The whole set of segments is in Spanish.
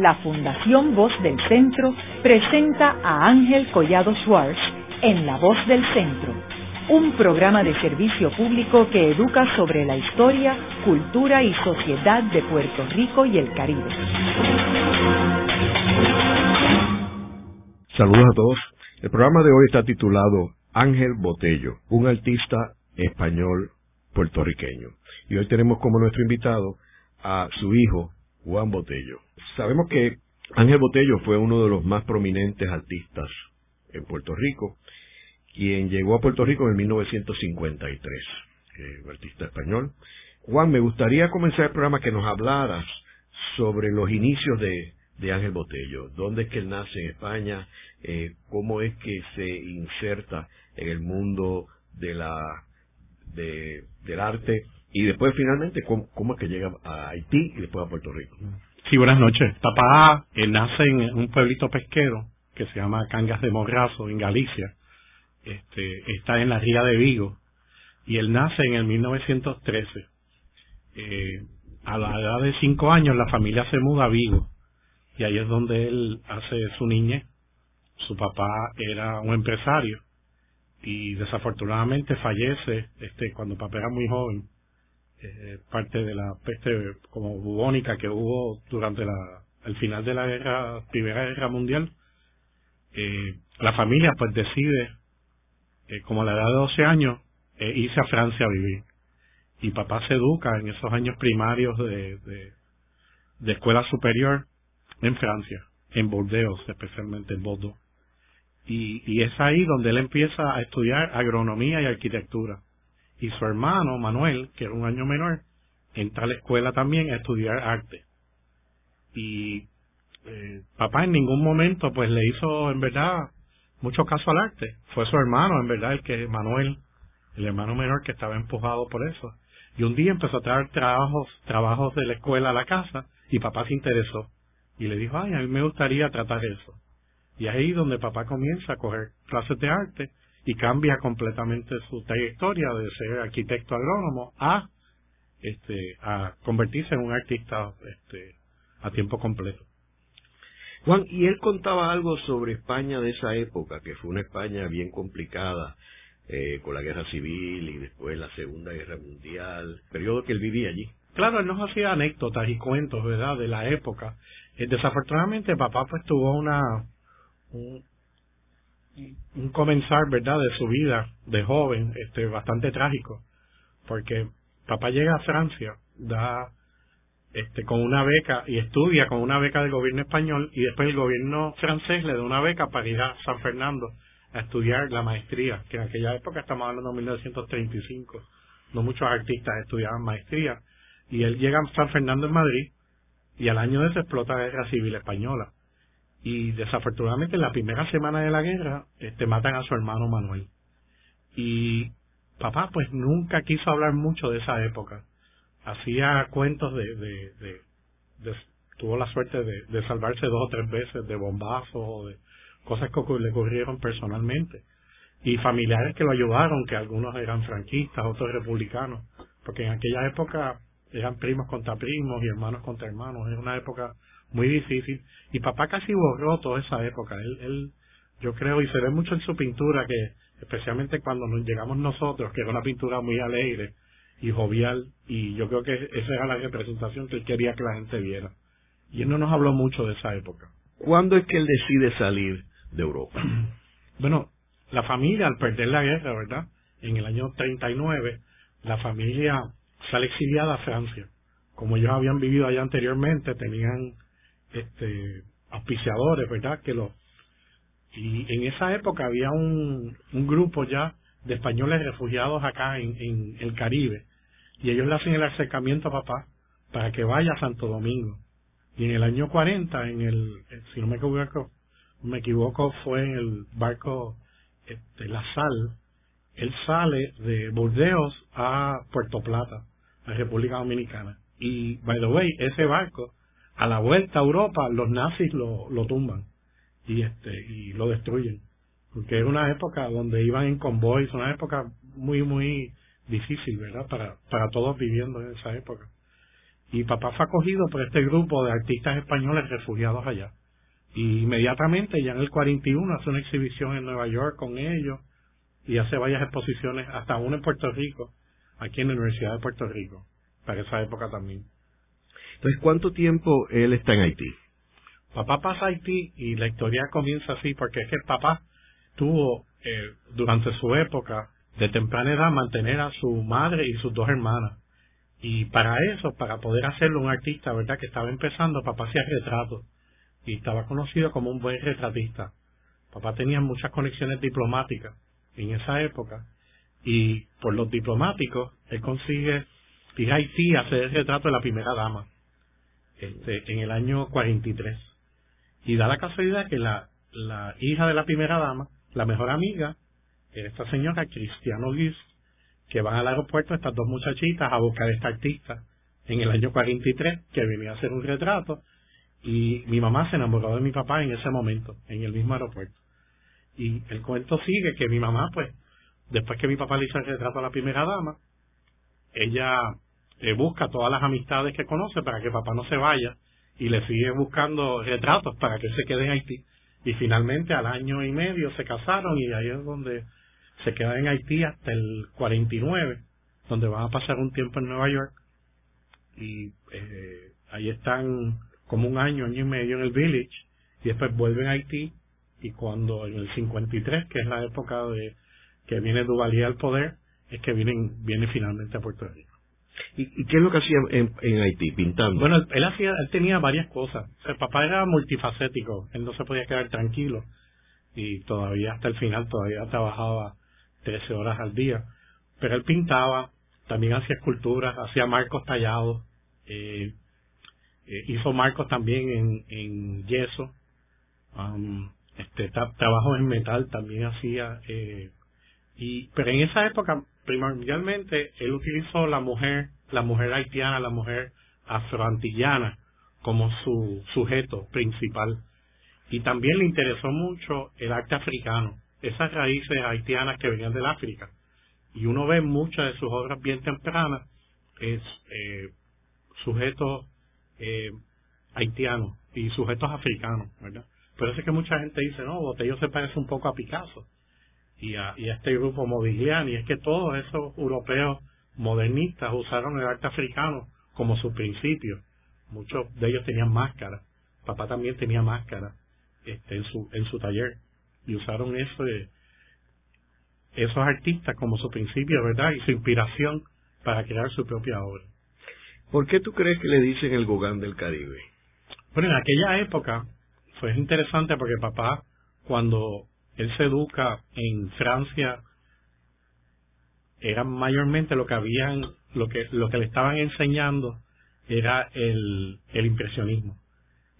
la Fundación Voz del Centro presenta a Ángel Collado Schwartz en La Voz del Centro, un programa de servicio público que educa sobre la historia, cultura y sociedad de Puerto Rico y el Caribe. Saludos a todos. El programa de hoy está titulado Ángel Botello, un artista español puertorriqueño. Y hoy tenemos como nuestro invitado a su hijo, Juan Botello. Sabemos que Ángel Botello fue uno de los más prominentes artistas en Puerto Rico, quien llegó a Puerto Rico en 1953, eh, artista español. Juan, me gustaría comenzar el programa que nos hablaras sobre los inicios de, de Ángel Botello, dónde es que él nace en España, eh, cómo es que se inserta en el mundo de la de, del arte y después finalmente cómo, cómo, es que llega a Haití y después a Puerto Rico. Sí, buenas noches. Papá nace en un pueblito pesquero que se llama Cangas de Morrazo, en Galicia. Este, está en la ría de Vigo y él nace en el 1913. Eh, a la edad de cinco años la familia se muda a Vigo y ahí es donde él hace su niñez. Su papá era un empresario y desafortunadamente fallece este cuando papá era muy joven eh, parte de la peste como bubónica que hubo durante la el final de la guerra primera guerra mundial eh, la familia pues decide como a la edad de 12 años eh, irse a Francia a vivir y papá se educa en esos años primarios de, de, de escuela superior en Francia en Bordeaux especialmente en Bordeaux y, y es ahí donde él empieza a estudiar agronomía y arquitectura. Y su hermano, Manuel, que era un año menor, entra a la escuela también a estudiar arte. Y eh, papá en ningún momento pues le hizo en verdad mucho caso al arte. Fue su hermano, en verdad, el que, Manuel, el hermano menor que estaba empujado por eso. Y un día empezó a traer trabajos, trabajos de la escuela a la casa y papá se interesó. Y le dijo, ay, a mí me gustaría tratar eso. Y ahí donde papá comienza a coger clases de arte y cambia completamente su trayectoria de ser arquitecto agrónomo a este a convertirse en un artista este a tiempo completo. Juan, y él contaba algo sobre España de esa época, que fue una España bien complicada, eh, con la guerra civil y después la Segunda Guerra Mundial, periodo que él vivía allí. Claro, él nos hacía anécdotas y cuentos, ¿verdad?, de la época. Eh, desafortunadamente, papá pues tuvo una un, un comenzar, ¿verdad?, de su vida de joven, este, bastante trágico, porque papá llega a Francia, da, este, con una beca y estudia con una beca del gobierno español y después el gobierno francés le da una beca para ir a San Fernando a estudiar la maestría, que en aquella época estamos hablando de 1935, no muchos artistas estudiaban maestría, y él llega a San Fernando en Madrid y al año de eso explota la guerra civil española y desafortunadamente en la primera semana de la guerra este matan a su hermano Manuel. Y papá pues nunca quiso hablar mucho de esa época. Hacía cuentos de, de, tuvo la suerte de, de, salvarse dos o tres veces de bombazos o de cosas que le ocurrieron personalmente. Y familiares que lo ayudaron que algunos eran franquistas otros republicanos porque en aquella época eran primos contra primos y hermanos contra hermanos. Era una época muy difícil. Y papá casi borró toda esa época. Él, él, yo creo, y se ve mucho en su pintura, que especialmente cuando nos llegamos nosotros, que era una pintura muy alegre y jovial, y yo creo que esa era la representación que él quería que la gente viera. Y él no nos habló mucho de esa época. ¿Cuándo es que él decide salir de Europa? bueno, la familia, al perder la guerra, ¿verdad? En el año 39, la familia sale exiliada a Francia. Como ellos habían vivido allá anteriormente, tenían este auspiciadores, ¿verdad? Que los y en esa época había un, un grupo ya de españoles refugiados acá en, en el Caribe y ellos le hacen el acercamiento a papá para que vaya a Santo Domingo. Y en el año 40, en el, si no me equivoco, me equivoco fue en el barco este, La Sal, él sale de Burdeos a Puerto Plata, a República Dominicana. Y, by the way, ese barco a la vuelta a Europa los nazis lo, lo tumban y este y lo destruyen porque era una época donde iban en convoys una época muy muy difícil verdad para para todos viviendo en esa época Y papá fue acogido por este grupo de artistas españoles refugiados allá. Y inmediatamente, ya en el 41, hace una exhibición en Nueva York con ellos y hace varias exposiciones, hasta una en Puerto Rico, aquí en la Universidad de Puerto Rico, para esa época también. Entonces, ¿cuánto tiempo él está en Haití? Papá pasa a Haití y la historia comienza así, porque es que papá tuvo, eh, durante su época, de temprana edad, mantener a su madre y sus dos hermanas. Y para eso, para poder hacerlo un artista, ¿verdad? Que estaba empezando, papá hacía retratos y estaba conocido como un buen retratista. Papá tenía muchas conexiones diplomáticas en esa época y por los diplomáticos él consigue ir a Haití a hacer el retrato de la primera dama este, en el año 43. Y da la casualidad que la, la hija de la primera dama, la mejor amiga, esta señora Cristiano Luis, que van al aeropuerto estas dos muchachitas a buscar a esta artista en el año 43 que venía a hacer un retrato y mi mamá se enamoró de mi papá en ese momento, en el mismo aeropuerto. Y el cuento sigue que mi mamá, pues, después que mi papá le hizo el retrato a la primera dama, ella eh, busca todas las amistades que conoce para que papá no se vaya y le sigue buscando retratos para que se quede en Haití. Y finalmente al año y medio se casaron y ahí es donde se queda en Haití hasta el 49, donde van a pasar un tiempo en Nueva York y eh, ahí están como un año, año y medio en el village y después vuelven a Haití y cuando en el 53, que es la época de que viene Duvalier al poder, es que vienen, viene finalmente a Puerto Rico. ¿Y, qué es lo que hacía en, en, Haití, pintando? Bueno, él, hacía, él tenía varias cosas. el papá era multifacético, él no se podía quedar tranquilo y todavía hasta el final todavía trabajaba 13 horas al día. Pero él pintaba, también hacía esculturas, hacía marcos tallados, eh, eh, hizo marcos también en, yeso, um, este trabajo en metal también hacía, eh, y pero en esa época primordialmente él utilizó la mujer, la mujer haitiana, la mujer afroantillana como su sujeto principal y también le interesó mucho el arte africano esas raíces haitianas que venían del África. Y uno ve muchas de sus obras bien tempranas, es eh, sujetos eh, haitianos y sujetos africanos, ¿verdad? Por eso es que mucha gente dice, no, Botello se parece un poco a Picasso y a, y a este grupo Modigliani. Es que todos esos europeos modernistas usaron el arte africano como su principio. Muchos de ellos tenían máscara. Papá también tenía máscara este, en, su, en su taller y usaron eso de, esos artistas como su principio, ¿verdad? Y su inspiración para crear su propia obra. ¿Por qué tú crees que le dicen el Gauguin del Caribe? Bueno, en aquella época fue interesante porque papá, cuando él se educa en Francia, era mayormente lo que habían, lo que, lo que le estaban enseñando era el, el impresionismo.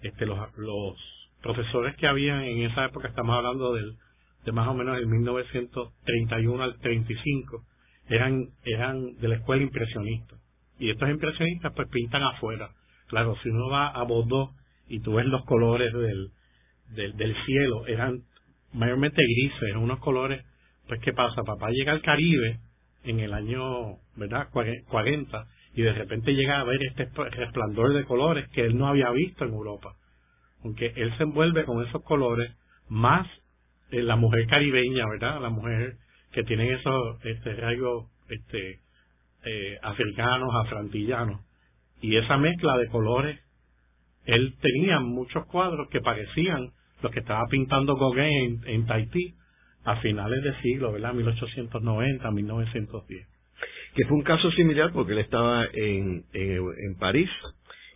Este, los, los profesores que habían en esa época, estamos hablando del, de más o menos el 1931 al 35, eran, eran de la escuela impresionista. Y estos impresionistas pues pintan afuera. Claro, si uno va a Bordeaux y tú ves los colores del, del, del cielo, eran mayormente grises, unos colores, pues ¿qué pasa? Papá llega al Caribe en el año, ¿verdad? 40 y de repente llega a ver este resplandor de colores que él no había visto en Europa aunque él se envuelve con esos colores, más eh, la mujer caribeña, ¿verdad? La mujer que tiene esos este, rasgos este, eh, africanos, afrantillanos. Y esa mezcla de colores, él tenía muchos cuadros que parecían los que estaba pintando Gauguin en, Tahití a finales de siglo, ¿verdad? 1890, 1910. Que fue un caso similar porque él estaba en, en, en París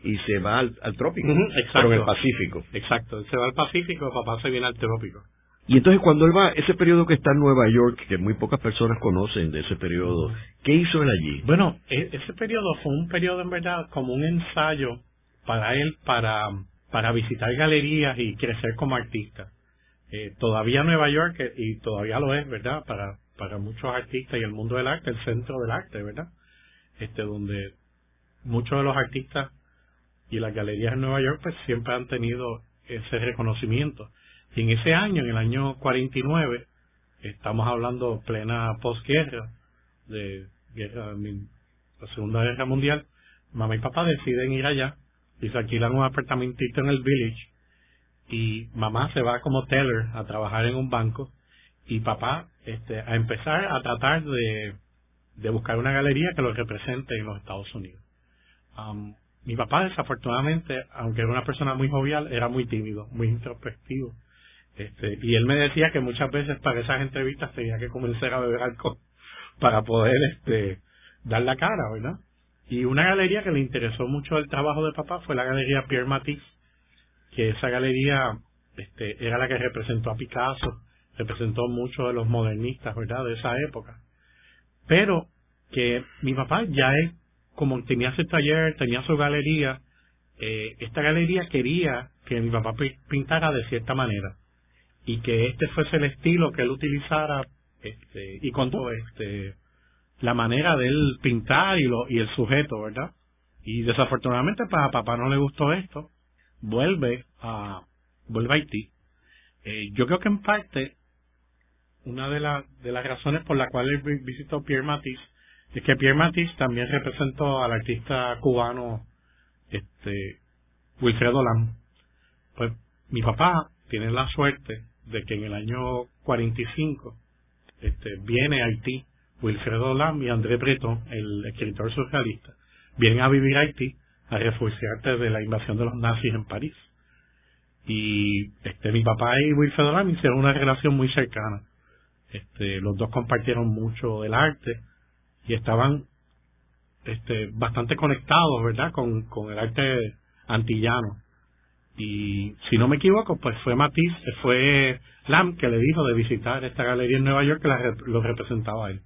y se va al, trópico, exacto. en el Pacífico. Exacto, se va al Pacífico, papá se viene al trópico. Y entonces cuando él va, ese periodo que está en Nueva York, que muy pocas personas conocen de ese periodo, ¿qué hizo él allí? Bueno, e, ese periodo fue un periodo en verdad como un ensayo para él para, para visitar galerías y crecer como artista. Eh, todavía Nueva York, eh, y todavía lo es, ¿verdad? Para, para muchos artistas y el mundo del arte, el centro del arte, ¿verdad? Este, donde muchos de los artistas y las galerías en Nueva York pues siempre han tenido ese reconocimiento. Y en ese año, en el año 49, estamos hablando plena posguerra, de guerra, la Segunda Guerra Mundial, mamá y papá deciden ir allá y se alquilan un apartamentito en el village y mamá se va como teller a trabajar en un banco y papá este, a empezar a tratar de, de buscar una galería que lo represente en los Estados Unidos. Um, mi papá desafortunadamente, aunque era una persona muy jovial, era muy tímido, muy introspectivo. Este, y él me decía que muchas veces para esas entrevistas tenía que comenzar a beber alcohol para poder este, dar la cara, ¿verdad? Y una galería que le interesó mucho el trabajo de papá fue la galería Pierre Matisse, que esa galería este, era la que representó a Picasso, representó mucho de los modernistas, ¿verdad?, de esa época. Pero que mi papá ya es, como tenía su taller, tenía su galería, eh, esta galería quería que mi papá pintara de cierta manera y que este fuese el estilo que él utilizara este, y con todo este la manera de él pintar y, lo, y el sujeto, ¿verdad? Y desafortunadamente para papá no le gustó esto, vuelve a vuelve a Haití. Eh, yo creo que en parte una de, de las razones por la cual él visitó Pierre Matisse es que Pierre Matisse también representó al artista cubano este Wilfredo Lam. Pues mi papá tiene la suerte de que en el año 45 este, viene a Haití Wilfredo Lam y André Breton, el escritor socialista, vienen a vivir a Haití a refugiarse de la invasión de los nazis en París. Y este mi papá y Wilfredo Lam hicieron una relación muy cercana. Este, los dos compartieron mucho del arte y estaban este, bastante conectados, ¿verdad?, con, con el arte antillano. Y si no me equivoco, pues fue Matisse, fue Lam que le dijo de visitar esta galería en Nueva York que lo representaba él.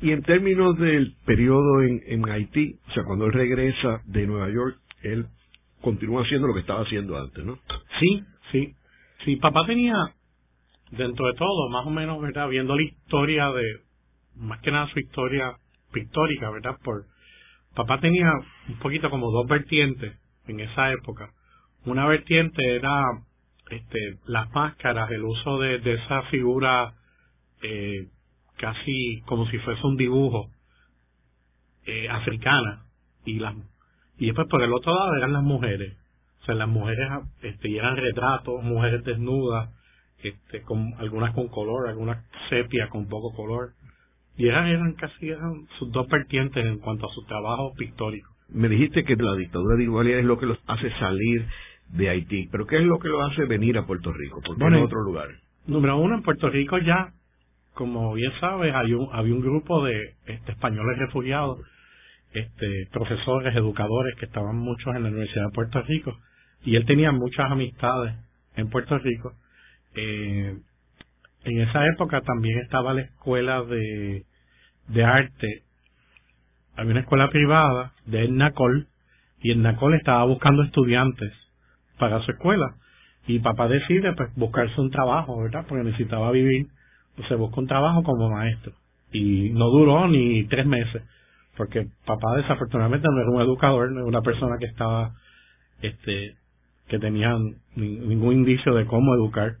Y en términos del periodo en, en Haití, o sea, cuando él regresa de Nueva York, él continúa haciendo lo que estaba haciendo antes, ¿no? Sí, sí. Sí, papá tenía, dentro de todo, más o menos, ¿verdad? Viendo la historia de, más que nada su historia pictórica, ¿verdad? Por, papá tenía un poquito como dos vertientes en esa época. Una vertiente era este, las máscaras, el uso de, de esa figura eh, casi como si fuese un dibujo eh, africana y las y después por el otro lado eran las mujeres o sea las mujeres este eran retratos mujeres desnudas este con algunas con color algunas sepia con poco color y eran eran casi eran sus dos vertientes en cuanto a su trabajo pictórico me dijiste que la dictadura de Igualdad es lo que los hace salir de Haití, pero ¿qué es lo que lo hace venir a Puerto Rico? ¿Por qué en otro lugar? Número uno, en Puerto Rico ya como bien sabes, hay un, había un grupo de este, españoles refugiados, este, profesores, educadores que estaban muchos en la Universidad de Puerto Rico y él tenía muchas amistades en Puerto Rico. Eh, en esa época también estaba la escuela de, arte. Había una escuela privada de NACOL y el NACOL estaba buscando estudiantes para su escuela y papá decide pues buscarse un trabajo, ¿verdad? Porque necesitaba vivir se buscó un trabajo como maestro y no duró ni tres meses porque papá desafortunadamente no era un educador, no era una persona que estaba, este, que tenía ningún indicio de cómo educar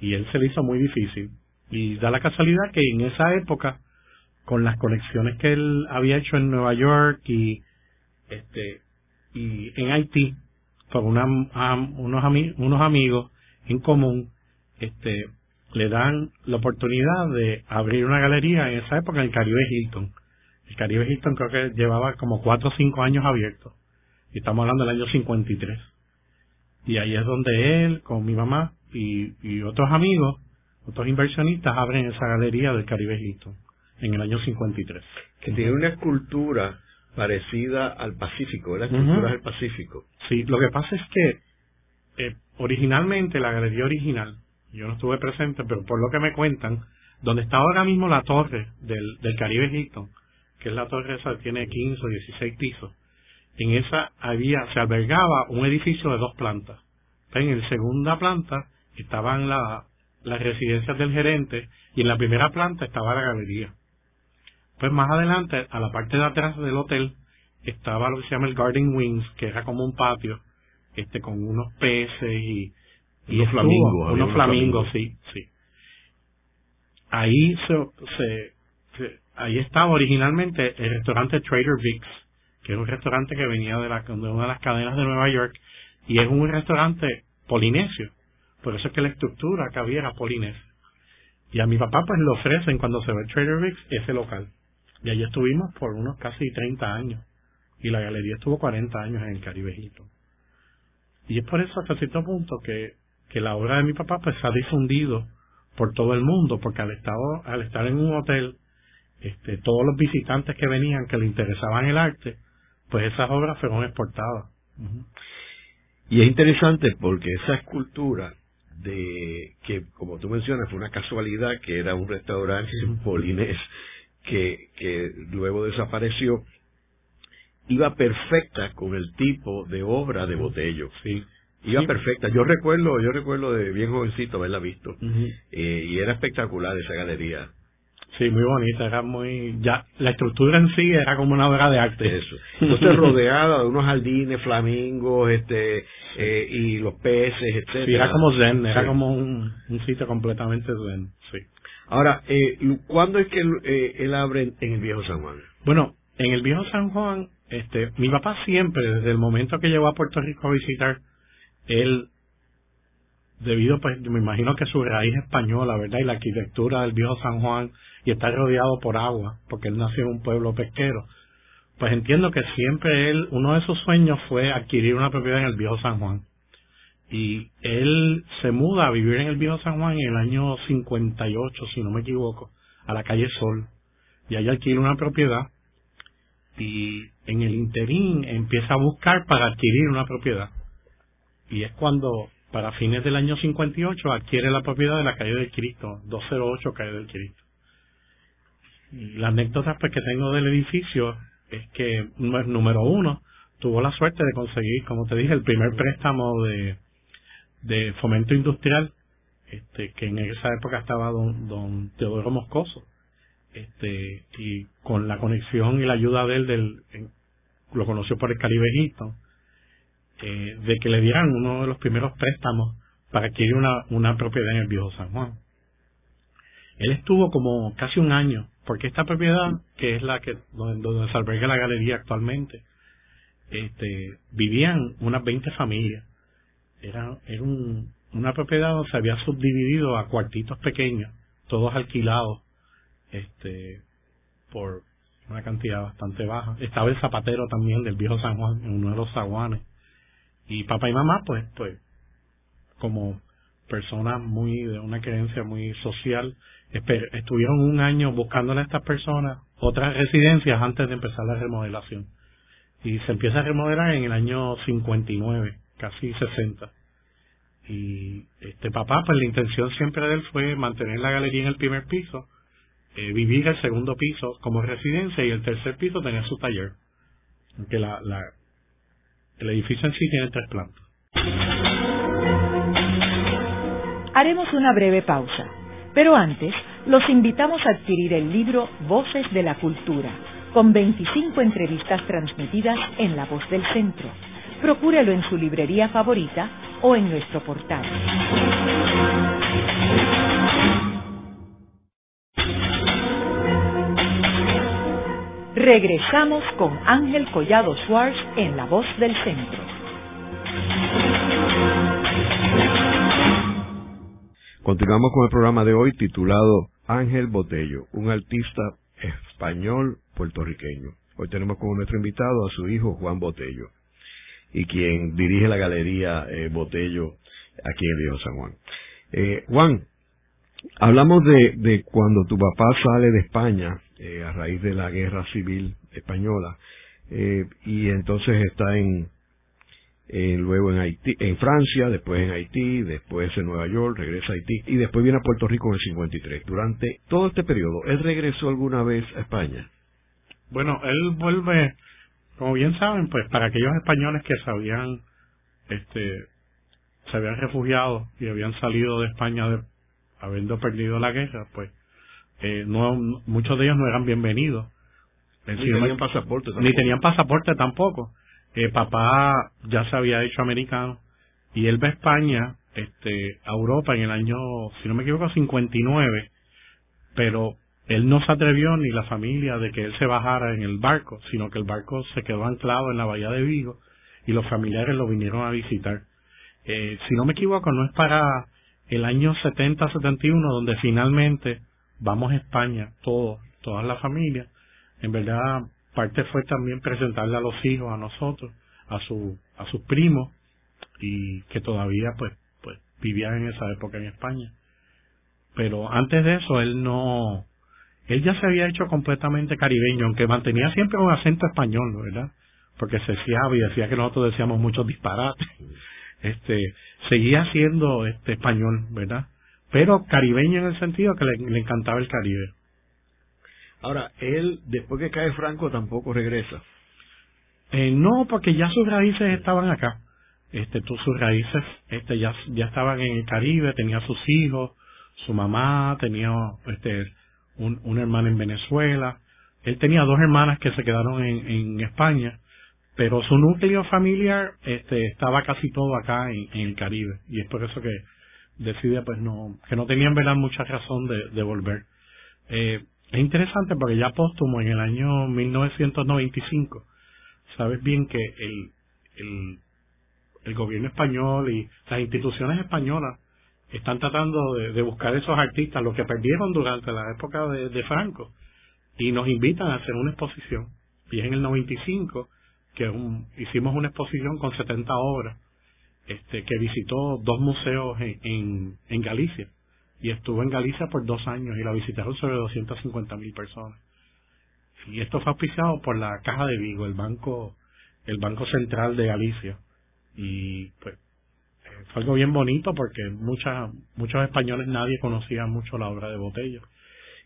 y él se le hizo muy difícil. Y da la casualidad que en esa época, con las conexiones que él había hecho en Nueva York y, este, y en Haití, con una, unos, unos amigos en común, este, le dan la oportunidad de abrir una galería en esa época en el Caribe Hilton. El Caribe Hilton creo que llevaba como cuatro o cinco años abierto. Y estamos hablando del año 53. Y ahí es donde él, con mi mamá y, y otros amigos, otros inversionistas, abren esa galería del Caribe Hilton en el año 53. Que tiene una escultura parecida al Pacífico, la escultura del Pacífico. Sí, lo que pasa es que eh, originalmente la galería original yo no estuve presente, pero por lo que me cuentan, donde está ahora mismo la torre del, del Caribe Hilton, que es la torre esa que tiene 15 o 16 pisos, en esa había, se albergaba un edificio de dos plantas. En la segunda planta estaban la, las residencias del gerente y en la primera planta estaba la galería. Pues más adelante, a la parte de atrás del hotel, estaba lo que se llama el Garden Wings, que era como un patio, este, con unos peces y y unos flamingos. Unos flamingos, sí, sí. Ahí se, se, ahí estaba originalmente el restaurante Trader Vic's, que es un restaurante que venía de, la, de una de las cadenas de Nueva York y es un restaurante polinesio. Por eso es que la estructura que había era polinesia. Y a mi papá pues le ofrecen cuando se ve Trader Vic's ese local. Y allí estuvimos por unos casi 30 años. Y la galería estuvo 40 años en el Caribe Y es por eso hasta cierto punto que, que la obra de mi papá pues se ha difundido por todo el mundo, porque al, estado, al estar en un hotel, este, todos los visitantes que venían que le interesaban el arte, pues esas obras fueron exportadas. Y es interesante porque esa escultura de que, como tú mencionas, fue una casualidad que era un restaurante en Polinés que, que luego desapareció, iba perfecta con el tipo de obra de Botello. Sí. Iba perfecta. Yo recuerdo, yo recuerdo de bien jovencito haberla visto. Eh, y era espectacular esa galería. Sí, muy bonita, era muy, ya, la estructura en sí era como una obra de arte. Eso. Entonces rodeada de unos jardines, flamingos, este, eh, y los peces, etcétera. Sí, era como zen, era como un, sitio completamente zen, sí. Ahora, eh, ¿cuándo es que él, eh, él abre en el Viejo San Juan? Bueno, en el Viejo San Juan, este, mi papá siempre, desde el momento que llegó a Puerto Rico a visitar, él debido pues me imagino que su raíz española, ¿verdad? Y la arquitectura del viejo San Juan y está rodeado por agua, porque él nació en un pueblo pesquero. Pues entiendo que siempre él, uno de sus sueños fue adquirir una propiedad en el viejo San Juan. Y él se muda a vivir en el viejo San Juan en el año 58, si no me equivoco, a la calle Sol. Y ahí adquiere una propiedad y en el interín empieza a buscar para adquirir una propiedad. Y es cuando para fines del año 58 adquiere la propiedad de la calle del Cristo, 208 calle del Cristo. La anécdota pues, que tengo del edificio es que, número uno, tuvo la suerte de conseguir, como te dije, el primer préstamo de, fomento industrial, este, que en esa época estaba don, don Teodoro Moscoso, este, y con la conexión y la ayuda de él, del, lo conoció por el Caribe Hilton, eh, de que le dieran uno de los primeros préstamos para adquirir una, una propiedad en el viejo San Juan. Él estuvo como casi un año, porque esta propiedad, que es la que donde, se alberga la galería actualmente, este, vivían unas 20 familias. Era, era un, una propiedad donde se había subdividido a cuartitos pequeños, todos alquilados, este, por una cantidad bastante baja. Estaba el zapatero también del viejo San Juan, en uno de los zaguanes. Y papá y mamá, pues, pues, como personas muy, de una creencia muy social, estuvieron un año buscándole a estas personas otras residencias antes de empezar la remodelación. Y se empieza a remodelar en el año 59, casi 60. Y este papá, pues la intención siempre de él fue mantener la galería en el primer piso, eh, vivir el segundo piso como residencia y el tercer piso tener su taller. Aunque la, la, el edificio en sí tiene tres. Haremos una breve pausa, pero antes los invitamos a adquirir el libro Voces de la Cultura, con 25 entrevistas transmitidas en La Voz del Centro. Procúrelo en su librería favorita o en nuestro portal. Regresamos con Ángel Collado Schwartz en La Voz del Centro. Continuamos con el programa de hoy titulado Ángel Botello, un artista español puertorriqueño. Hoy tenemos como nuestro invitado a su hijo Juan Botello, y quien dirige la galería eh, Botello aquí en Río San Juan. Eh, Juan, hablamos de, de cuando tu papá sale de España eh, a raíz de la guerra civil española eh, y entonces está en, luego en Haití, en Francia, después en Haití, después en Nueva York, regresa a Haití y después viene a Puerto Rico en el 53. Durante todo este periodo, ¿él regresó alguna vez a España? Bueno, él vuelve, como bien saben, pues para aquellos españoles que se habían, este, se habían refugiado y habían salido de España habiendo perdido la guerra, pues eh, no, muchos de ellos no eran bienvenidos. Ni tenían pasaporte tampoco. Ni tenían pasaporte tampoco. Eh, papá ya se había hecho americano y él va a España, este, a Europa en el año, si no me equivoco, 59, pero él no se atrevió ni la familia de que él se bajara en el barco, sino que el barco se quedó anclado en la bahía de Vigo y los familiares lo vinieron a visitar. Eh, si no me equivoco, no es para el año 70-71 donde finalmente vamos a España, todos, todas las familias. En verdad, parte fue también presentarle a los hijos, a nosotros, a su, a sus primos, y que todavía pues, pues vivían en esa época en España. Pero antes de eso, él no, él ya se había hecho completamente caribeño, aunque mantenía siempre un acento español, ¿verdad? Porque se fiaba y decía que nosotros decíamos muchos disparates. Este, seguía siendo este español, ¿verdad? Pero caribeño en el sentido que le, encantaba el Caribe. Ahora, él, después que cae Franco, tampoco regresa. Eh, no, porque ya sus raíces estaban acá. Este, sus raíces, este, ya, ya estaban en el Caribe, tenía sus hijos, su mamá, tenía, este, un, una hermana en Venezuela. Él tenía dos hermanas que se quedaron en, en España, pero su núcleo familiar este, estaba casi todo acá en, el Caribe y es por eso que decide pues no que no tenían verdad mucha razón de, de volver. Eh, es interesante porque ya póstumo en el año 1995 sabes bien que el, el, gobierno español y las instituciones españolas están tratando de, buscar esos artistas, los que perdieron durante la época de, Franco, y nos invitan a hacer una exposición. Y es en el 95 que hicimos una exposición con 70 obras, este, que visitó dos museos en, en, Galicia. Y estuvo en Galicia por dos años y la visitaron sobre 250 mil personas. Y esto fue auspiciado por la Caja de Vigo, el banco, el Banco Central de Galicia. Y pues fue algo bien bonito porque muchas, muchos españoles nadie conocía mucho la obra de Botello.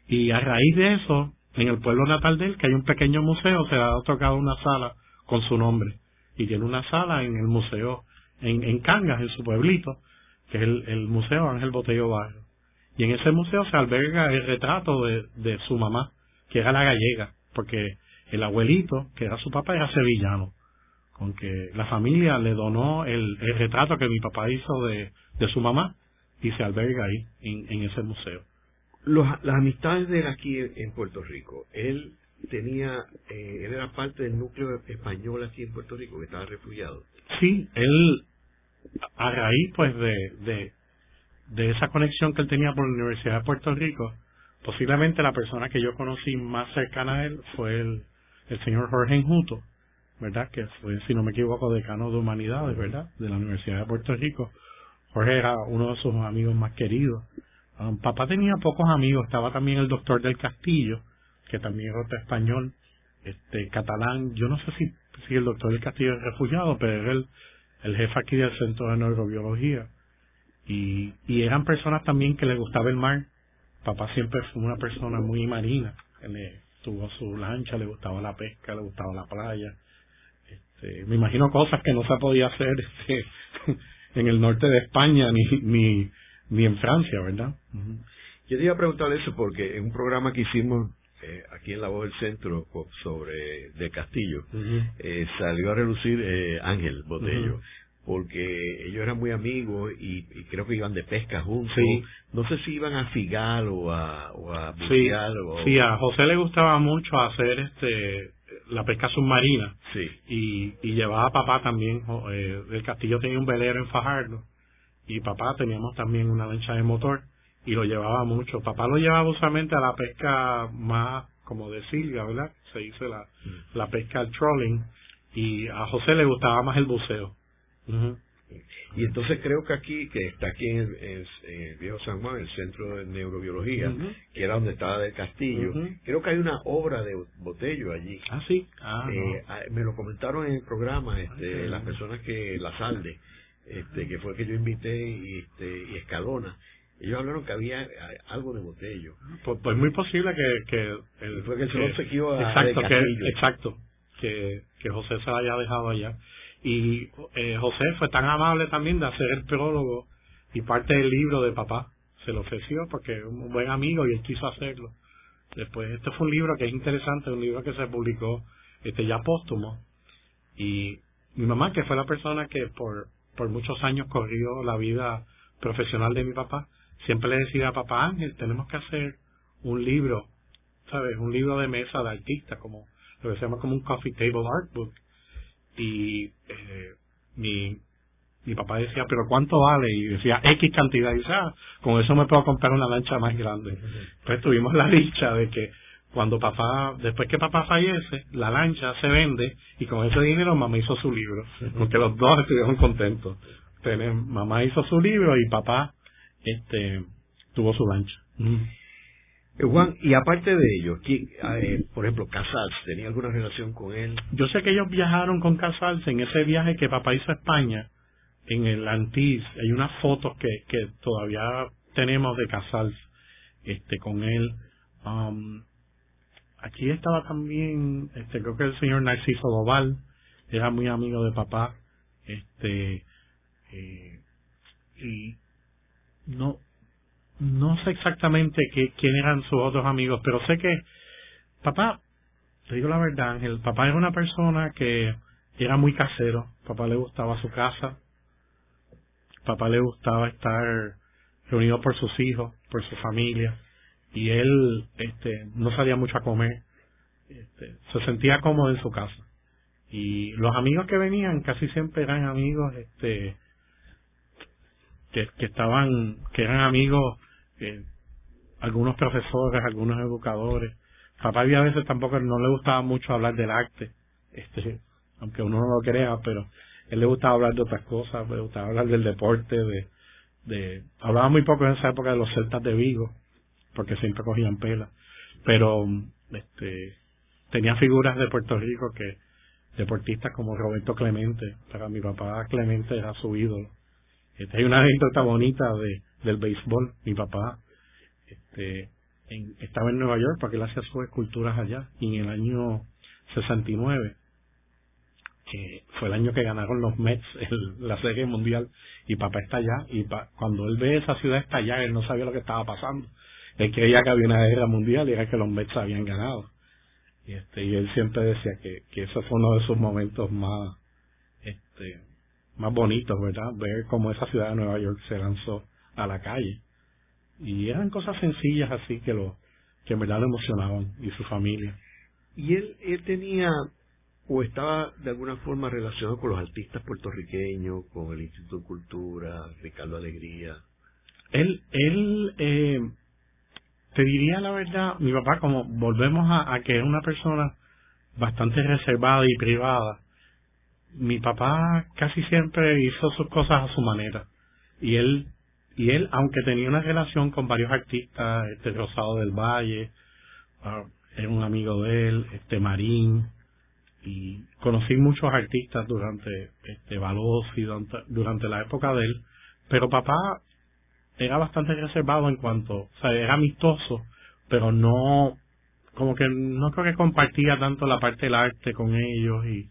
Y a raíz de eso, en el pueblo natal de él, que hay un pequeño museo, se ha tocado una sala con su nombre. Y tiene una sala en el museo, en, en Cangas, en su pueblito, que es el, el Museo Ángel Botello Barrio. Y en ese museo se alberga el retrato de, de su mamá, que era la gallega, porque el abuelito, que era su papá, era sevillano con que la familia le donó el, retrato que mi papá hizo de, de su mamá y se alberga ahí, en, en ese museo. Los, las amistades de él aquí en Puerto Rico, él tenía, eh, él era parte del núcleo español aquí en Puerto Rico, que estaba refugiado. Sí, él, a raíz pues de, de, de esa conexión que él tenía por la Universidad de Puerto Rico, posiblemente la persona que yo conocí más cercana a él fue el, el señor Jorge Enjuto, ¿verdad? Que fue, si no me equivoco, decano de humanidades, ¿verdad? De la Universidad de Puerto Rico. Jorge era uno de sus amigos más queridos. Um, papá tenía pocos amigos, estaba también el doctor del Castillo, que también era otro español, este, catalán. Yo no sé si, si el doctor del Castillo es refugiado, pero era el, jefe aquí del Centro de Neurobiología. Y, y eran personas también que le gustaba el mar. Papá siempre fue una persona muy marina. Le, tuvo su lancha, le gustaba la pesca, le gustaba la playa. Este, me imagino cosas que no se podía hacer este, en el norte de España ni, ni, ni en Francia, ¿verdad? Yo te iba a preguntar eso porque en un programa que hicimos eh, aquí en La Voz del Centro sobre De Castillo, eh, salió a relucir eh, Ángel Botello. Porque ellos eran muy amigos y, creo que iban de pesca juntos. No sé si iban a Figal o a, o a sí, o... sí, a José le gustaba mucho hacer este la pesca submarina. Sí. Y, y llevaba a papá también. Eh, el castillo tenía un velero en Fajardo. Y papá teníamos también una lancha de motor. Y lo llevaba mucho. Papá lo llevaba usualmente a la pesca más como de silga, ¿verdad? Se dice la, mm. la pesca al trolling. Y a José le gustaba más el buceo. Y entonces creo que aquí, que está aquí en el, Viejo San Juan, el Centro de Neurobiología, que era donde estaba del castillo, creo que hay una obra de Botello allí. Ah, sí. Ah, eh, ah, me lo comentaron en el programa este, las personas que, la salde, este, que fue que yo invité y, este, y Escalona. Ellos hablaron que había algo de Botello. Pues, pues muy posible que... que el, fue que se exacto, que, exacto, que, que José se haya dejado allá. Y eh, José fue tan amable también de hacer el prólogo y parte del libro de papá. Se lo ofreció porque es un buen amigo y él quiso hacerlo. Después, este fue un libro que es interesante, un libro que se publicó este ya póstumo. Y mi mamá, que fue la persona que por, por muchos años corrió la vida profesional de mi papá, siempre le decía a papá Ángel, tenemos que hacer un libro ¿sabes? Un libro de mesa de artista, como lo que se llama como un coffee table art book. Y eh, mi, mi papá decía, ¿pero cuánto vale? Y decía, X cantidad. Y decía, ah, con eso me puedo comprar una lancha más grande. Entonces tuvimos la dicha de que cuando papá, después que papá fallece, la lancha se vende y con ese dinero mamá hizo su libro, porque los dos estuvieron contentos. Entonces, mamá hizo su libro y papá este tuvo su lancha. Eh, Juan, y aparte de ello, eh, por ejemplo, Casals, ¿tenía alguna relación con él? Yo sé que ellos viajaron con Casals en ese viaje que papá hizo a España, en el Antís. Hay unas fotos que, que todavía tenemos de Casals este, con él. Um, aquí estaba también, este, creo que el señor Narciso Doval, era muy amigo de papá, este, eh, y no, no sé exactamente qué, quién eran sus otros amigos, pero sé que papá, te digo la verdad, Ángel, papá era una persona que era muy casero, papá le gustaba su casa, papá le gustaba estar reunido por sus hijos, por su familia, y él este no salía mucho a comer. Este, se sentía cómodo en su casa. Y los amigos que venían casi siempre eran amigos este que, que estaban que eran amigos eh, algunos profesores algunos educadores papá había a veces tampoco no le gustaba mucho hablar del arte este aunque uno no lo crea pero él le gustaba hablar de otras cosas le gustaba hablar del deporte de de hablaba muy poco en esa época de los celtas de Vigo porque siempre cogían pela. Pero este tenía figuras de Puerto Rico que deportistas como Roberto Clemente, para mi papá Clemente era su ídolo. Este, hay una anécdota bonita de del béisbol, mi papá este estaba en Nueva York porque él hacía sus esculturas allá. Y en el año 69 que fue el año que ganaron los Mets en la serie mundial y papá está allá y cuando él ve esa ciudad estallar él no sabía lo que estaba pasando. Él creía que había una guerra mundial y era que los Mets habían ganado. Y, este, y él siempre decía que, que ese fue uno de sus momentos más, este, más bonitos, ¿verdad? Ver cómo esa ciudad de Nueva York se lanzó a la calle. Y eran cosas sencillas así que lo, que en verdad lo emocionaban y su familia. Y él, él tenía o estaba de alguna forma relacionado con los artistas puertorriqueños, con el Instituto de Cultura, Ricardo Alegría. Él, él eh, te diría la verdad, mi papá, como volvemos a, que es una persona bastante reservada y privada, mi papá casi siempre hizo sus cosas a su manera. Y él, y él, aunque tenía una relación con varios artistas, este Rosado del Valle, uh, era un amigo de él, este Marín, y conocí muchos artistas durante este y durante, durante la época de él, pero papá era bastante reservado en cuanto, o sea, era amistoso, pero no, como que no creo que compartía tanto la parte del arte con ellos y,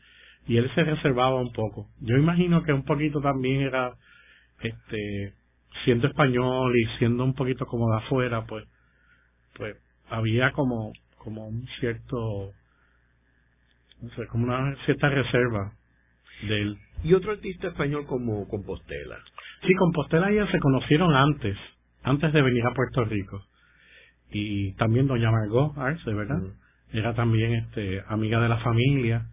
y él se reservaba un poco. Yo imagino que un poquito también era, este, siendo español y siendo un poquito como de afuera, pues, pues había como, como un cierto, no sé, como una cierta reserva de él. Y otro artista español como Compostela. Sí, Compostela y se conocieron antes, antes de venir a Puerto Rico. Y también doña Margot Arce, ¿verdad? Mm. Era también este amiga de la familia.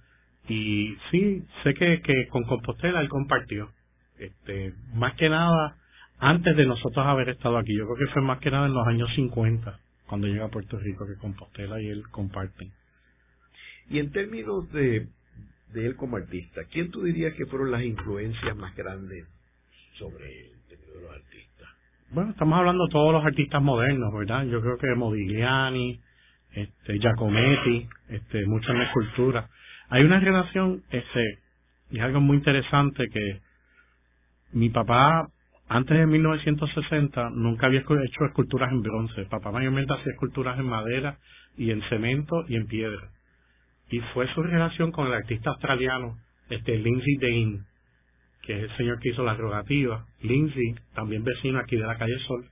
Y sí, sé que, que con Compostela él compartió. Este, más que nada, antes de nosotros haber estado aquí. Yo creo que fue más que nada en los años 50, cuando llega a Puerto Rico, que Compostela y él comparten. Y en términos de, de él como artista, ¿quién tú dirías que fueron las influencias más grandes sobre el de los artistas? Bueno, estamos hablando de todos los artistas modernos, ¿verdad? Yo creo que Modigliani, este, Giacometti, este, mucho en la escultura. Hay una relación, este, y es algo muy interesante que mi papá, antes de 1960, nunca había hecho esculturas en bronce. Papá mayormente hacía esculturas en madera y en cemento y en piedra. Y fue su relación con el artista australiano, este Lindsay Dane, que es el señor que hizo la rogativa, Lindsay, también vecino aquí de la calle Sol,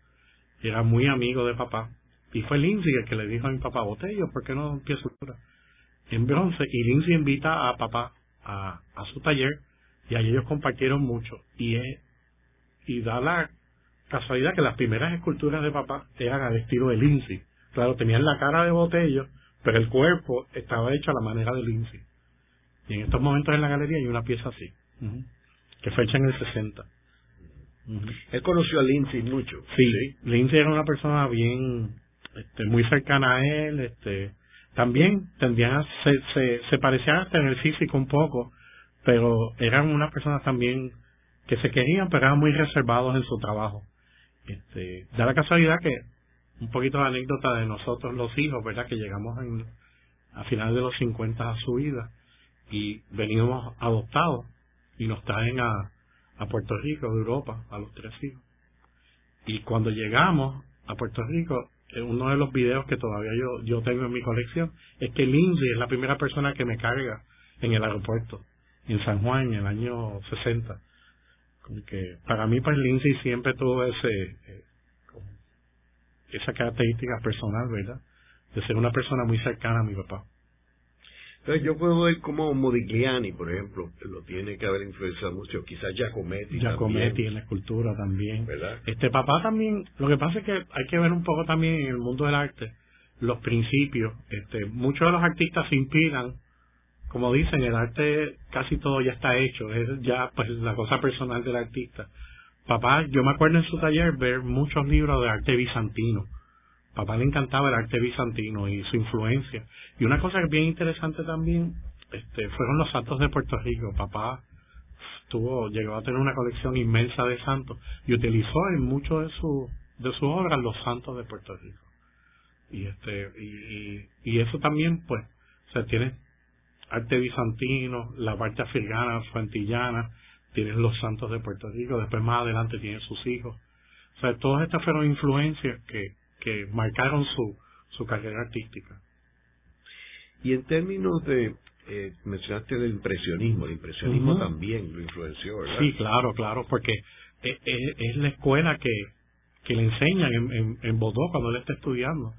era muy amigo de papá. Y fue Lindsay el que le dijo a mi papá, Botello, ¿por qué no empieza en bronce? Y Lindsay invita a papá a, a su taller y ahí ellos compartieron mucho. Y, es, y da la casualidad que las primeras esculturas de papá eran al estilo de Lindsay. Claro, tenían la cara de Botello, pero el cuerpo estaba hecho a la manera de Lindsay. Y en estos momentos en la galería hay una pieza así, que fue hecha en el 60. Él conoció a Lindsay mucho. Sí, Lindsay era una persona bien, este, muy cercana a él, este, también tendían se, se, se parecían hasta en el físico un poco, pero eran unas personas también que se querían, pero eran muy reservados en su trabajo. Este, da la casualidad que un poquito de anécdota de nosotros los hijos, ¿verdad? Que llegamos en, a finales de los 50 a su vida y venimos adoptados y nos traen a, a Puerto Rico de Europa, a los tres hijos. Y cuando llegamos a Puerto Rico, uno de los videos que todavía yo, yo tengo en mi colección es que Lindsay es la primera persona que me carga en el aeropuerto, en San Juan, en el año 60. que para mí, pues Lindsay siempre tuvo ese, eh, esa característica personal, ¿verdad? De ser una persona muy cercana a mi papá. Entonces yo puedo ver como Modigliani, por ejemplo, lo tiene que haber influenciado mucho, quizás Giacometti. Giacometti en la escultura también. ¿verdad? Este papá también, lo que pasa es que hay que ver un poco también en el mundo del arte los principios. Este, muchos de los artistas se inspiran, como dicen, el arte casi todo ya está hecho, es ya pues la cosa personal del artista. Papá, yo me acuerdo en su taller ver muchos libros de arte bizantino papá le encantaba el arte bizantino y su influencia. Y una cosa bien interesante también este, fueron los santos de Puerto Rico. Papá tuvo, llegó a tener una colección inmensa de santos y utilizó en mucho de su de sus obras los santos de Puerto Rico. Y este y, y, eso también pues se tiene arte bizantino, la parte africana, fuentillana, tienes los santos de Puerto Rico, después más adelante tiene sus hijos. O sea, todas estas fueron influencias que, que marcaron su, su carrera artística. Y en términos de, eh, mencionaste el impresionismo, el impresionismo también lo influenció, ¿verdad? Sí, claro, claro, porque es, es, la escuela que, que le enseñan en, en, en cuando él está estudiando.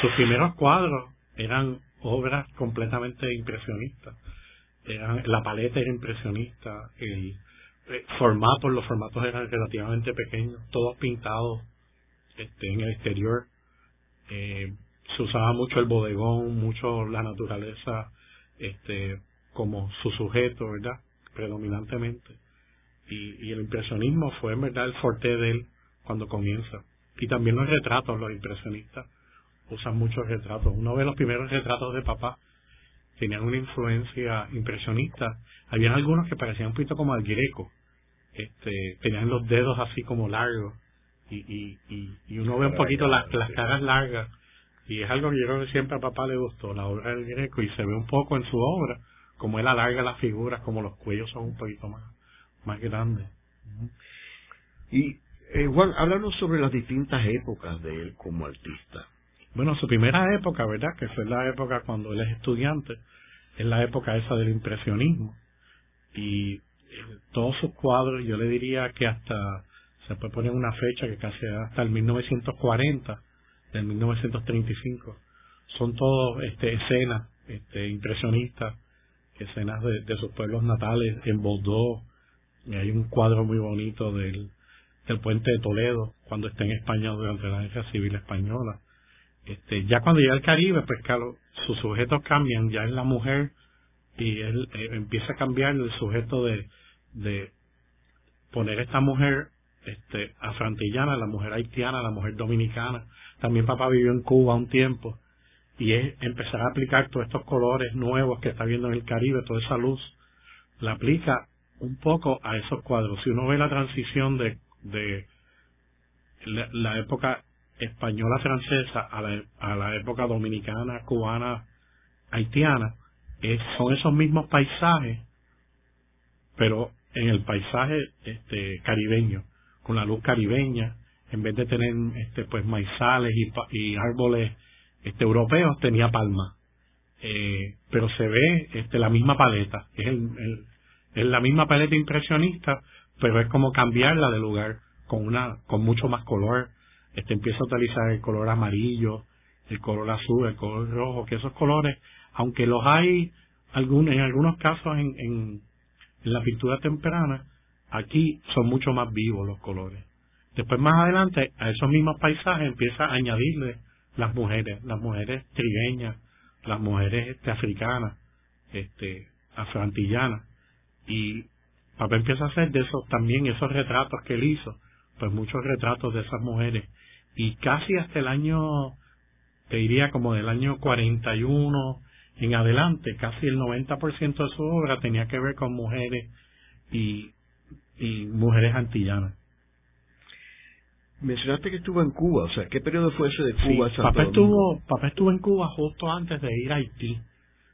Sus primeros cuadros eran obras completamente impresionistas. Eran, la paleta era impresionista, el eh, formatos, los formatos eran relativamente pequeños, todos pintados este, en el exterior. Eh, se usaba mucho el bodegón, mucho la naturaleza este, como su sujeto, ¿verdad? Predominantemente. Y, el impresionismo fue en verdad el fuerte de él cuando comienza. Y también los retratos, los impresionistas usan muchos retratos. Uno ve los primeros retratos de papá, tenían una influencia impresionista. Habían algunos que parecían un poquito como al greco. Este, tenían los dedos así como largos y, y, y, y uno ve un poquito las, las caras largas y es algo que yo creo que siempre a papá le gustó, la obra del Greco, y se ve un poco en su obra, como él alarga las figuras, como los cuellos son un poquito más, más grandes. Y eh, Juan, háblanos sobre las distintas épocas de él como artista. Bueno, su primera época, ¿verdad? Que fue la época cuando él es estudiante, es la época esa del impresionismo. Y eh, todos sus cuadros, yo le diría que hasta se puede poner una fecha que casi hasta el 1940, del 1935. Son todos este, escenas este, impresionistas, escenas de, sus pueblos natales en Bordeaux. Y hay un cuadro muy bonito del, puente de Toledo, cuando está en España durante la guerra civil española. Este, ya cuando llega al Caribe, pues claro, sus sujetos cambian, ya es la mujer y él eh, empieza a cambiar el sujeto de, de poner esta mujer este, afrantillana, la mujer haitiana, la mujer dominicana. También papá vivió en Cuba un tiempo y es empezar a aplicar todos estos colores nuevos que está viendo en el Caribe, toda esa luz, la aplica un poco a esos cuadros. Si uno ve la transición de, de la, época española francesa a la, a la época dominicana, cubana, haitiana, es, son esos mismos paisajes, pero en el paisaje este caribeño con la luz caribeña, en vez de tener este pues maizales y, árboles este europeos tenía palma. Eh, pero se ve este la misma paleta es el, la misma paleta impresionista pero es como cambiarla de lugar con una con mucho más color. Este empieza a utilizar el color amarillo el color azul el color rojo que esos colores aunque los hay en algunos casos en, en la pintura temprana Aquí son mucho más vivos los colores. Después más adelante a esos mismos paisajes empieza a añadirle las mujeres, las mujeres trigueñas, las mujeres este, africanas, este, afroantillanas. Y papá empieza a hacer de esos también esos retratos que él hizo, pues muchos retratos de esas mujeres. Y casi hasta el año, te diría como del año 41 en adelante, casi el 90% de su obra tenía que ver con mujeres y, y mujeres antillanas. Mencionaste que estuvo en Cuba, o sea, ¿qué periodo fue ese de Cuba? Sí, papá, estuvo, papá estuvo en Cuba justo antes de ir a Haití.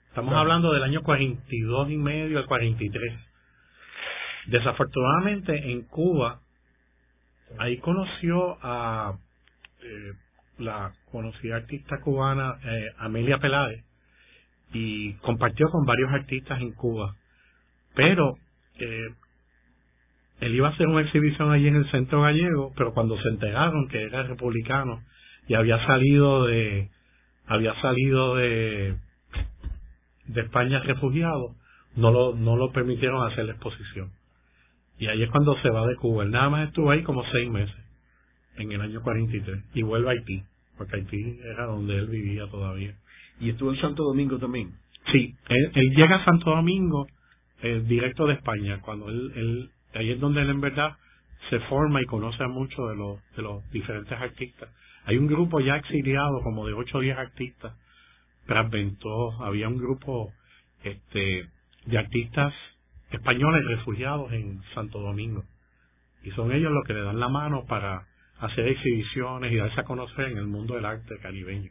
Estamos hablando del año 42 y medio al 43. Desafortunadamente en Cuba, ahí conoció a eh, la conocida artista cubana eh, Amelia Peláez y compartió con varios artistas en Cuba. Pero eh, él iba a hacer una exhibición allí en el centro gallego, pero cuando se enteraron que era republicano y había salido de había salido de de España refugiado, no lo no lo permitieron hacer la exposición. Y ahí es cuando se va de Cuba. Él nada más estuvo ahí como seis meses, en el año 43, y vuelve a Haití, porque Haití era donde él vivía todavía. ¿Y estuvo en Santo Domingo también? Sí, él, llega a Santo Domingo eh, directo de España, cuando él, él ahí es donde él en verdad se forma y conoce a muchos de los, de los diferentes artistas. Hay un grupo ya exiliado, como de 8 o 10 artistas. Transventó, había un grupo este, de artistas españoles refugiados en Santo Domingo. Y son ellos los que le dan la mano para hacer exhibiciones y darse a conocer en el mundo del arte caribeño.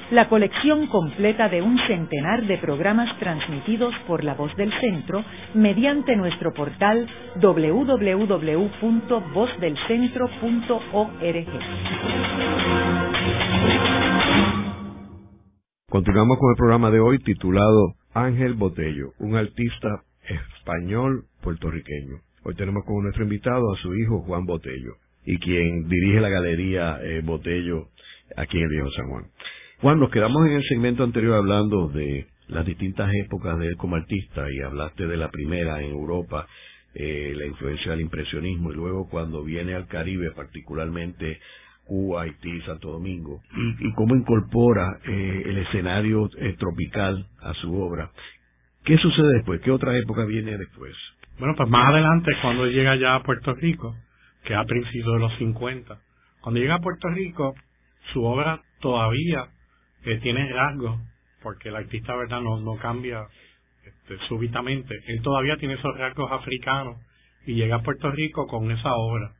la colección completa de un centenar de programas transmitidos por La Voz del Centro mediante nuestro portal www.vozdelcentro.org. Continuamos con el programa de hoy titulado Ángel Botello, un artista español puertorriqueño. Hoy tenemos como nuestro invitado a su hijo Juan Botello y quien dirige la galería eh, Botello aquí en el Viejo San Juan. Juan, nos quedamos en el segmento anterior hablando de las distintas épocas de él como artista y hablaste de la primera en Europa, eh, la influencia del impresionismo y luego cuando viene al Caribe, particularmente Cuba, Haití, Santo Domingo, y, cómo incorpora eh, el escenario tropical a su obra. ¿Qué sucede después? ¿Qué otra época viene después? Bueno, pues más adelante, cuando llega ya a Puerto Rico, que a principios de los 50. Cuando llega a Puerto Rico, su obra todavía eh, tiene rasgos, porque el artista verdad no, no cambia este, súbitamente. Él todavía tiene esos rasgos africanos y llega a Puerto Rico con esa obra.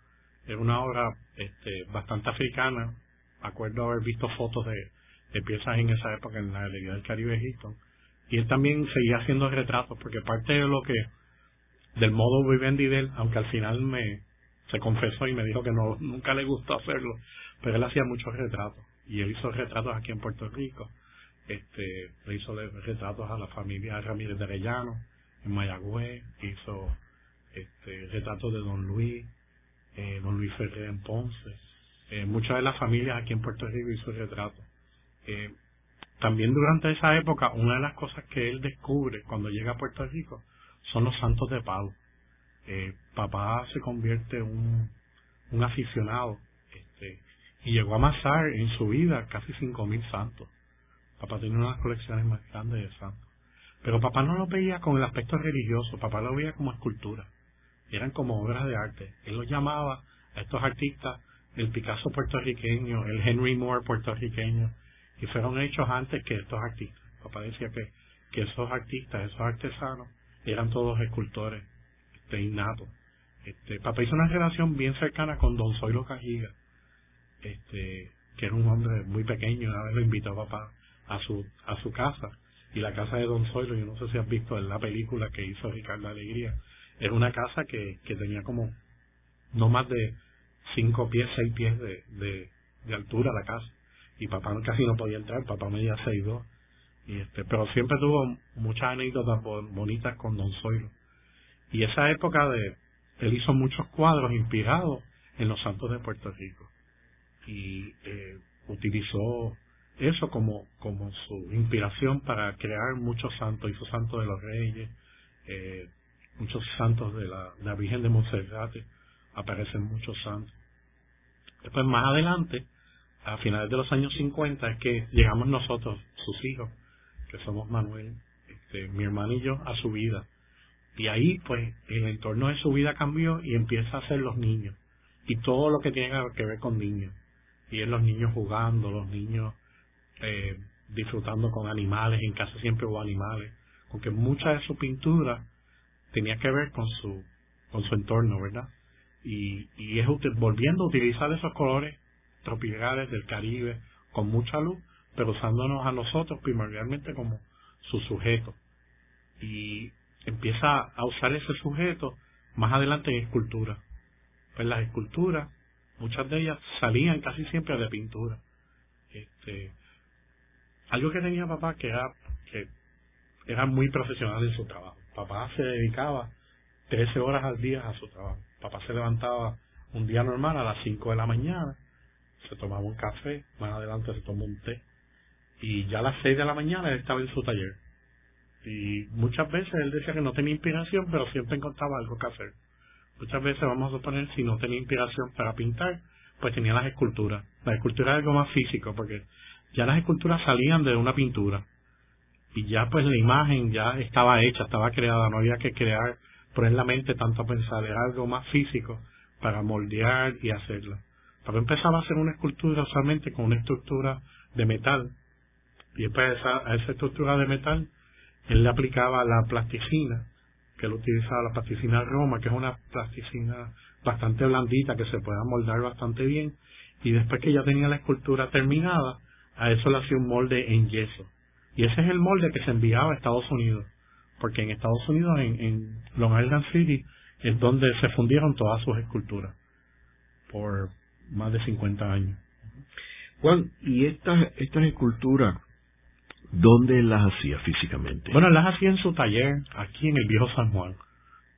Es una obra este, bastante africana. Acuerdo haber visto fotos de, de piezas en esa época en la Galería del Caribe Egipto. Y él también seguía haciendo retratos, porque parte de lo que, del modo vivendi de él, aunque al final me, se confesó y me dijo que no nunca le gustó hacerlo, pero él hacía muchos retratos y él hizo retratos aquí en Puerto Rico. Este, le hizo retratos a la familia Ramírez de Arellano en Mayagüez, hizo este, retratos de Don Luis, eh, Don Luis Ferrer en Ponce. Eh, muchas de las familias aquí en Puerto Rico hizo retratos. Eh, también durante esa época, una de las cosas que él descubre cuando llega a Puerto Rico son los santos de palo papá se convierte en un, un aficionado y llegó a amasar en su vida casi cinco mil santos. Papá tenía unas colecciones más grandes de santos. Pero papá no lo veía con el aspecto religioso, papá lo veía como escultura. Eran como obras de arte. Él los llamaba a estos artistas el Picasso puertorriqueño, el Henry Moore puertorriqueño, y fueron hechos antes que estos artistas. Papá decía que, que esos artistas, esos artesanos, eran todos escultores este, innato. Este, papá hizo una relación bien cercana con don Zoilo Cajiga, este, que era un hombre muy pequeño, una vez lo invitó a papá a su, a su casa, y la casa de don Zoilo, yo no sé si has visto en la película que hizo Ricardo Alegría, era una casa que, que tenía como no más de cinco pies, seis pies de, de, altura la casa, y papá casi no podía entrar, papá medía seis dos, Y este, pero siempre tuvo muchas anécdotas bonitas con Don Zoilo. Y esa época de, él hizo muchos cuadros inspirados en los santos de Puerto Rico. Y eh, utilizó eso como, como su inspiración para crear muchos santos. Hizo santos de los reyes, eh, muchos santos de la, Virgen de Montserrat, aparecen muchos santos. Después, más adelante, a finales de los años 50, es que llegamos nosotros, sus hijos, que somos Manuel, este, mi hermano y yo, a su vida. Y ahí, pues, el entorno de su vida cambió y empieza a ser los niños. Y todo lo que tiene que ver con niños. Y es los niños jugando, los niños eh, disfrutando con animales, en casa siempre hubo animales. Porque mucha de su pintura tenía que ver con su, con su entorno, ¿verdad? Y, y es volviendo a utilizar esos colores tropicales del Caribe con mucha luz, pero usándonos a nosotros primordialmente como su sujeto. Y empieza a usar ese sujeto más adelante en escultura. Pues las esculturas, muchas de ellas salían casi siempre de pintura. Este, algo que tenía papá que era, que era muy profesional en su trabajo. Papá se dedicaba 13 horas al día a su trabajo. Papá se levantaba un día normal a las 5 de la mañana, se tomaba un café, más adelante se tomó un té, y ya a las 6 de la mañana él estaba en su taller. Y muchas veces él decía que no tenía inspiración, pero siempre encontraba algo que hacer. Muchas veces, vamos a suponer, si no tenía inspiración para pintar, pues tenía las esculturas. La escultura es algo más físico, porque ya las esculturas salían de una pintura. Y ya pues la imagen ya estaba hecha, estaba creada, no había que crear poner la mente tanto a pensar, era algo más físico para moldear y hacerla. Pero empezaba a hacer una escultura usualmente con una estructura de metal. Y después a esa, estructura de metal, él le aplicaba la plasticina, que él utilizaba la plasticina Roma, que es una plasticina bastante blandita que se puede moldar bastante bien. Y después que ya tenía la escultura terminada, a eso le hacía un molde en yeso. Y ese es el molde que se enviaba a Estados Unidos porque en Estados Unidos, en, en Long Island City, es donde se fundieron todas sus esculturas por más de 50 años. Juan, ¿y estas, estas esculturas, dónde las hacía físicamente? Bueno, las hacía en su taller, aquí en el Viejo San Juan,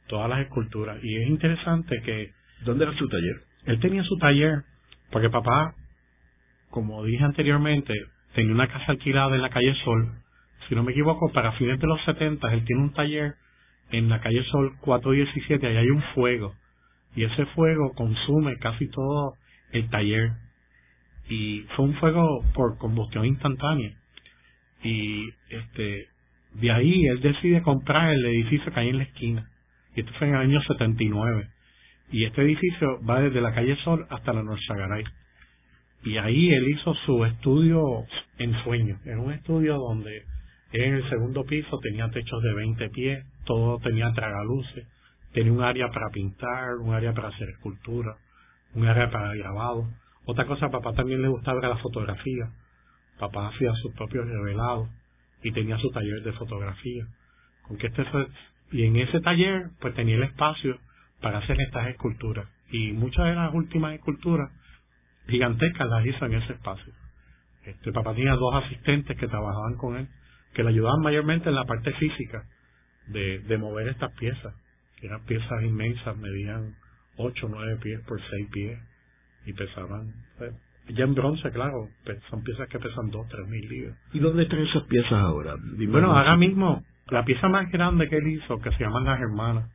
todas las esculturas. Y es interesante que... ¿Dónde era su taller? Él tenía su taller, porque papá, como dije anteriormente, tenía una casa alquilada en la calle Sol, si no me equivoco, para fines de los 70, él tiene un taller en la calle Sol 417, ahí hay un fuego, y ese fuego consume casi todo el taller, y fue un fuego por combustión instantánea, y este de ahí él decide comprar el edificio que hay en la esquina, y esto fue en el año 79, y este edificio va desde la calle Sol hasta la Norzagaray. Y ahí él hizo su estudio en sueño. Era un estudio donde en el segundo piso tenía techos de 20 pies, todo tenía tragaluces, tenía un área para pintar, un área para hacer escultura, un área para grabado. Otra cosa, a papá también le gustaba la fotografía. Papá hacía sus propios revelados y tenía su taller de fotografía. Con que este y en ese taller pues tenía el espacio para hacer estas esculturas. Y muchas de las últimas esculturas gigantescas las hizo en ese espacio. Este papá tenía dos asistentes que trabajaban con él que le ayudaban mayormente en la parte física de, de mover estas piezas, que eran piezas inmensas, medían 8 o 9 pies por 6 pies y pesaban, pues, ya en bronce, claro, son piezas que pesan 2, 3 mil libras. ¿Y dónde están esas piezas ahora? bueno, ahora mismo, la pieza más grande que él hizo, que se llaman Las Hermanas,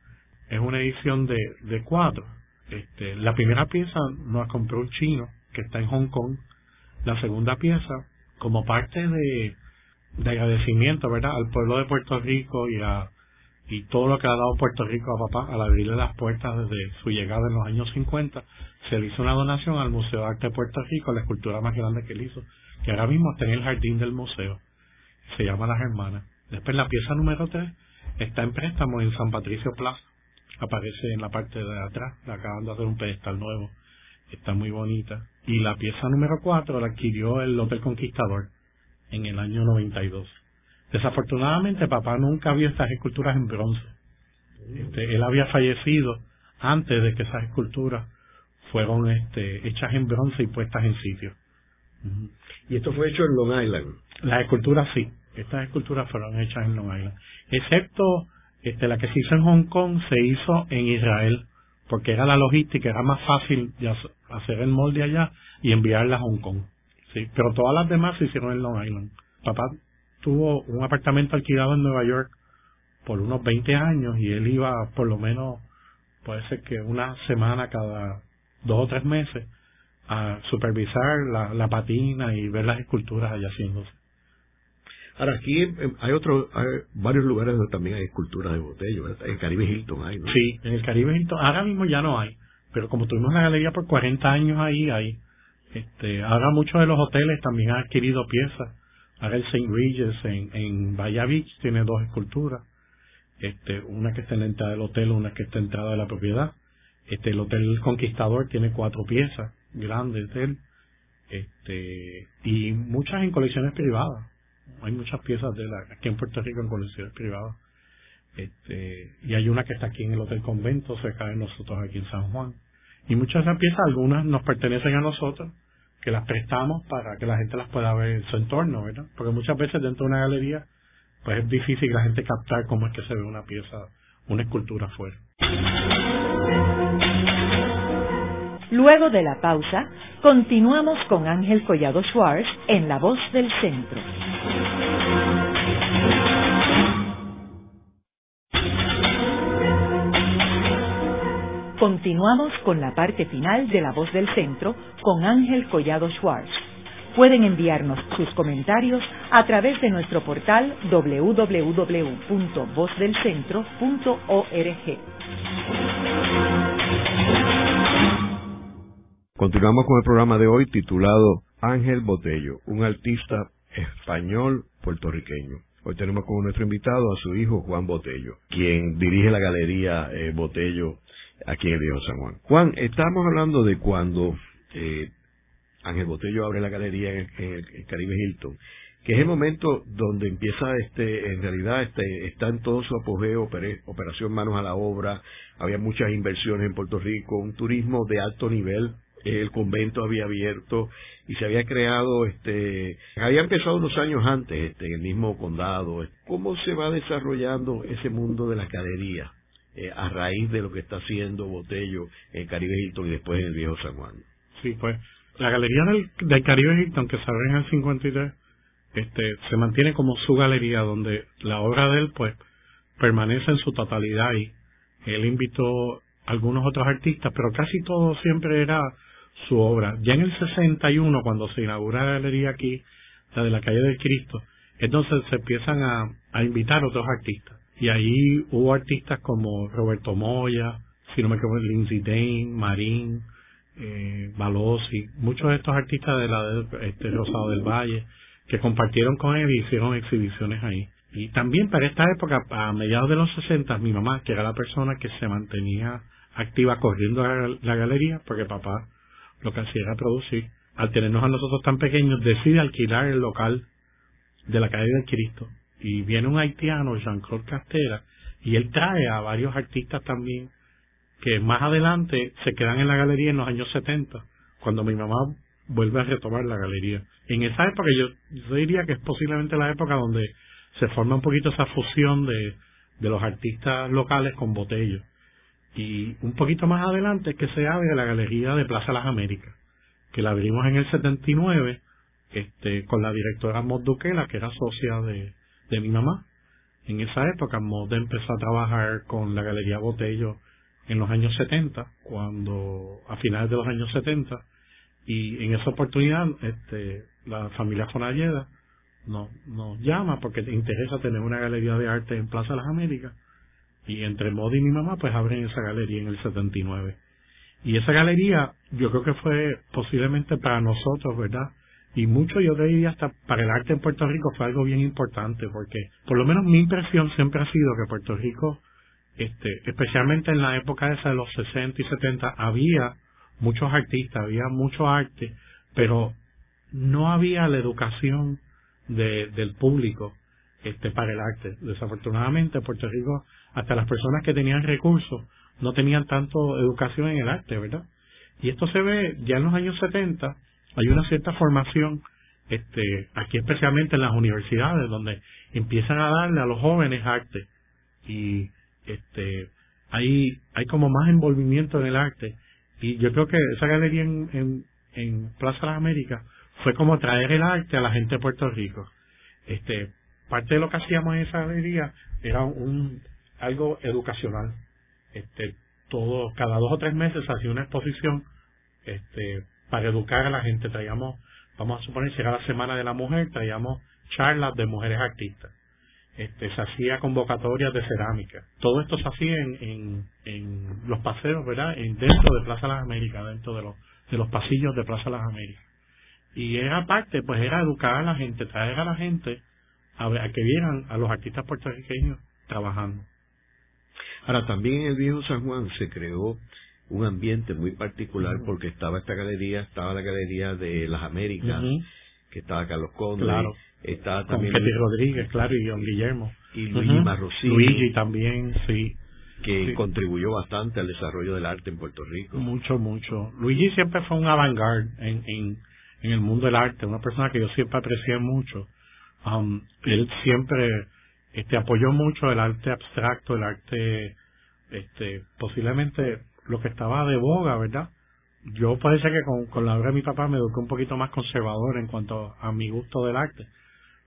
es una edición de, de cuatro. Este, la primera pieza nos compró un chino que está en Hong Kong. La segunda pieza, como parte de de agradecimiento, ¿verdad?, al pueblo de Puerto Rico y a y todo lo que ha dado Puerto Rico a papá al abrirle las puertas desde su llegada en los años 50, se le hizo una donación al Museo de Arte de Puerto Rico, la escultura más grande que él hizo, que ahora mismo está en el jardín del museo. Se llama Las Hermanas. Después la pieza número 3 está en préstamo en San Patricio Plaza. Aparece en la parte de atrás, le acaban de hacer un pedestal nuevo. Está muy bonita. Y la pieza número 4 la adquirió el Hotel Conquistador en el año 92. Desafortunadamente, papá nunca vio estas esculturas en bronce. Este, él había fallecido antes de que esas esculturas fueron este, hechas en bronce y puestas en sitio. ¿Y esto fue hecho en Long Island? Las esculturas sí, Estas esculturas fueron hechas en Long Island. Excepto este, la que se hizo en Hong Kong, se hizo en Israel, porque era la logística, era más fácil hacer el molde allá y enviarla a Hong Kong. Sí, pero todas las demás se hicieron en Long Island. Papá tuvo un apartamento alquilado en Nueva York por unos 20 años y él iba por lo menos, puede ser que una semana cada dos o tres meses a supervisar la, la patina y ver las esculturas allá haciéndose. Ahora, aquí hay otros, hay varios lugares donde también hay esculturas de botello. En el Caribe Hilton hay, ¿no? Sí, en el Caribe Hilton. Ahora mismo ya no hay. Pero como tuvimos la galería por 40 años ahí, hay. Este, ahora muchos de los hoteles también han adquirido piezas. Ahora el St. Regis en, en Bahía Beach tiene dos esculturas. Este, una que está en la entrada del hotel, una que está en la entrada de la propiedad. Este, el Hotel Conquistador tiene cuatro piezas grandes de él. Este, y muchas en colecciones privadas hay muchas piezas de la, aquí en Puerto Rico en colecciones privadas. Este, y hay una que está aquí en el Hotel Convento, cerca de nosotros aquí en San Juan. Y muchas de esas piezas, algunas nos pertenecen a nosotros, que las prestamos para que la gente las pueda ver en su entorno, ¿verdad? Porque muchas veces dentro de una galería, pues es difícil la gente captar cómo es que se ve una pieza, una escultura afuera. Luego de la pausa, continuamos con Ángel Collado Schwartz en La Voz del Centro. Continuamos con la parte final de La Voz del Centro con Ángel Collado Schwartz. Pueden enviarnos sus comentarios a través de nuestro portal www.vozdelcentro.org. Continuamos con el programa de hoy titulado Ángel Botello, un artista español puertorriqueño. Hoy tenemos como nuestro invitado a su hijo Juan Botello, quien dirige la galería eh, Botello aquí en el Viejo San Juan. Juan, estamos hablando de cuando eh, Ángel Botello abre la galería en, el, Caribe Hilton, que es el momento donde empieza, este, en realidad, este, está en todo su apogeo, operación manos a la obra, había muchas inversiones en Puerto Rico, un turismo de alto nivel, el convento había abierto y se había creado, este, había empezado unos años antes, este, en el mismo condado. ¿Cómo se va desarrollando ese mundo de la galería? Eh, a raíz de lo que está haciendo Botello en Caribe Hilton y después en el Viejo San Juan. Sí, pues la galería del, Caribe Hilton que se abre en el 53 este, se mantiene como su galería donde la obra de él pues permanece en su totalidad y él invitó a algunos otros artistas, pero casi todo siempre era su obra. Ya en el 61, cuando se inaugura la galería aquí, la de la calle del Cristo, entonces se empiezan a, a invitar otros artistas. Y ahí hubo artistas como Roberto Moya, si no me equivoco, Lindsay Dane, Marín, eh, muchos de estos artistas de la este, Rosado del Valle, que compartieron con él y hicieron exhibiciones ahí. Y también para esta época, a mediados de los 60, mi mamá, que era la persona que se mantenía activa corriendo a la galería, porque papá lo que hacía era producir, al tenernos a nosotros tan pequeños, decide alquilar el local de la calle del Cristo y viene un haitiano, Jean-Claude Castera, y él trae a varios artistas también que más adelante se quedan en la galería en los años 70, cuando mi mamá vuelve a retomar la galería. En esa época yo, yo diría que es posiblemente la época donde se forma un poquito esa fusión de, de los artistas locales con Botello. Y un poquito más adelante que se abre la galería de Plaza Las Américas, que la abrimos en el 79 este, con la directora Mod Duquela, que era socia de, de mi mamá. En esa época Mod empezó a trabajar con la Galería Botello en los años 70, cuando a finales de los años 70, y en esa oportunidad este, la familia Fonalleda nos, llama porque le interesa tener una galería de arte en Plaza de las Américas, y entre Mod y mi mamá pues abren esa galería en el 79. Y esa galería yo creo que fue posiblemente para nosotros, ¿verdad? Y mucho yo diría hasta para el arte en Puerto Rico fue algo bien importante porque por lo menos mi impresión siempre ha sido que Puerto Rico este especialmente en la época esa de los 60 y 70 había muchos artistas había mucho arte pero no había la educación de, del público este para el arte. Desafortunadamente en Puerto Rico hasta las personas que tenían recursos no tenían tanto educación en el arte verdad y esto se ve ya en los años 70 hay una cierta formación este, aquí especialmente en las universidades, donde empiezan a darle a los jóvenes arte y este, hay, hay como más envolvimiento en el arte y yo creo que esa galería en, en, Plaza de las Américas fue como traer el arte a la gente de Puerto Rico. Este, parte de lo que hacíamos en esa galería era un algo educacional. Este, todo, cada dos o tres meses hacía una exposición este, para educar a la gente. Traíamos, vamos a suponer, si era la Semana de la Mujer, traíamos charlas de mujeres artistas. Este, se hacía convocatorias de cerámica. Todo esto se hacía en, en, en los paseos, ¿verdad? En, dentro de Plaza Las Américas, dentro de los, de los pasillos de Plaza Las Américas. Y era parte, pues era educar a la gente, traer a la gente a, a que vieran a los artistas puertorriqueños trabajando. Ahora, también el viejo San Juan se creó un ambiente muy particular porque estaba esta galería, estaba la galería de las Américas, que estaba Carlos Conde, claro. estaba también Con Rodríguez, claro, y Don Guillermo. Y Luigi Marrosini. Luigi también, sí. Que Sí. contribuyó bastante al desarrollo del arte en Puerto Rico. Mucho, mucho. Luigi siempre fue un avant-garde en, en, en el mundo del arte, una persona que yo siempre aprecié mucho. Um, él siempre este, apoyó mucho el arte abstracto, el arte, este, posiblemente lo que estaba de boga, ¿verdad? Yo parece que con, la obra de mi papá me eduqué un poquito más conservador en cuanto a mi gusto del arte,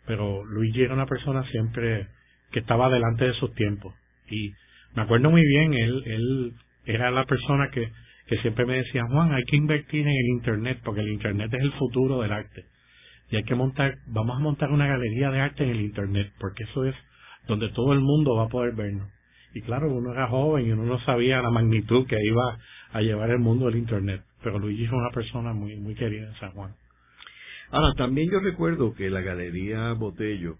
pero Luigi era una persona siempre que estaba delante de sus tiempos y me acuerdo muy bien, él, él era la persona que, que siempre me decía, Juan, hay que invertir en el Internet, porque el Internet es el futuro del arte. Y hay que montar, vamos a montar una galería de arte en el Internet, porque eso es donde todo el mundo va a poder vernos. Y claro, uno era joven y uno no sabía la magnitud que iba a llevar el mundo del Internet. Pero Luigi fue una persona muy, muy querida en San Juan. Ahora, también yo recuerdo que la Galería Botello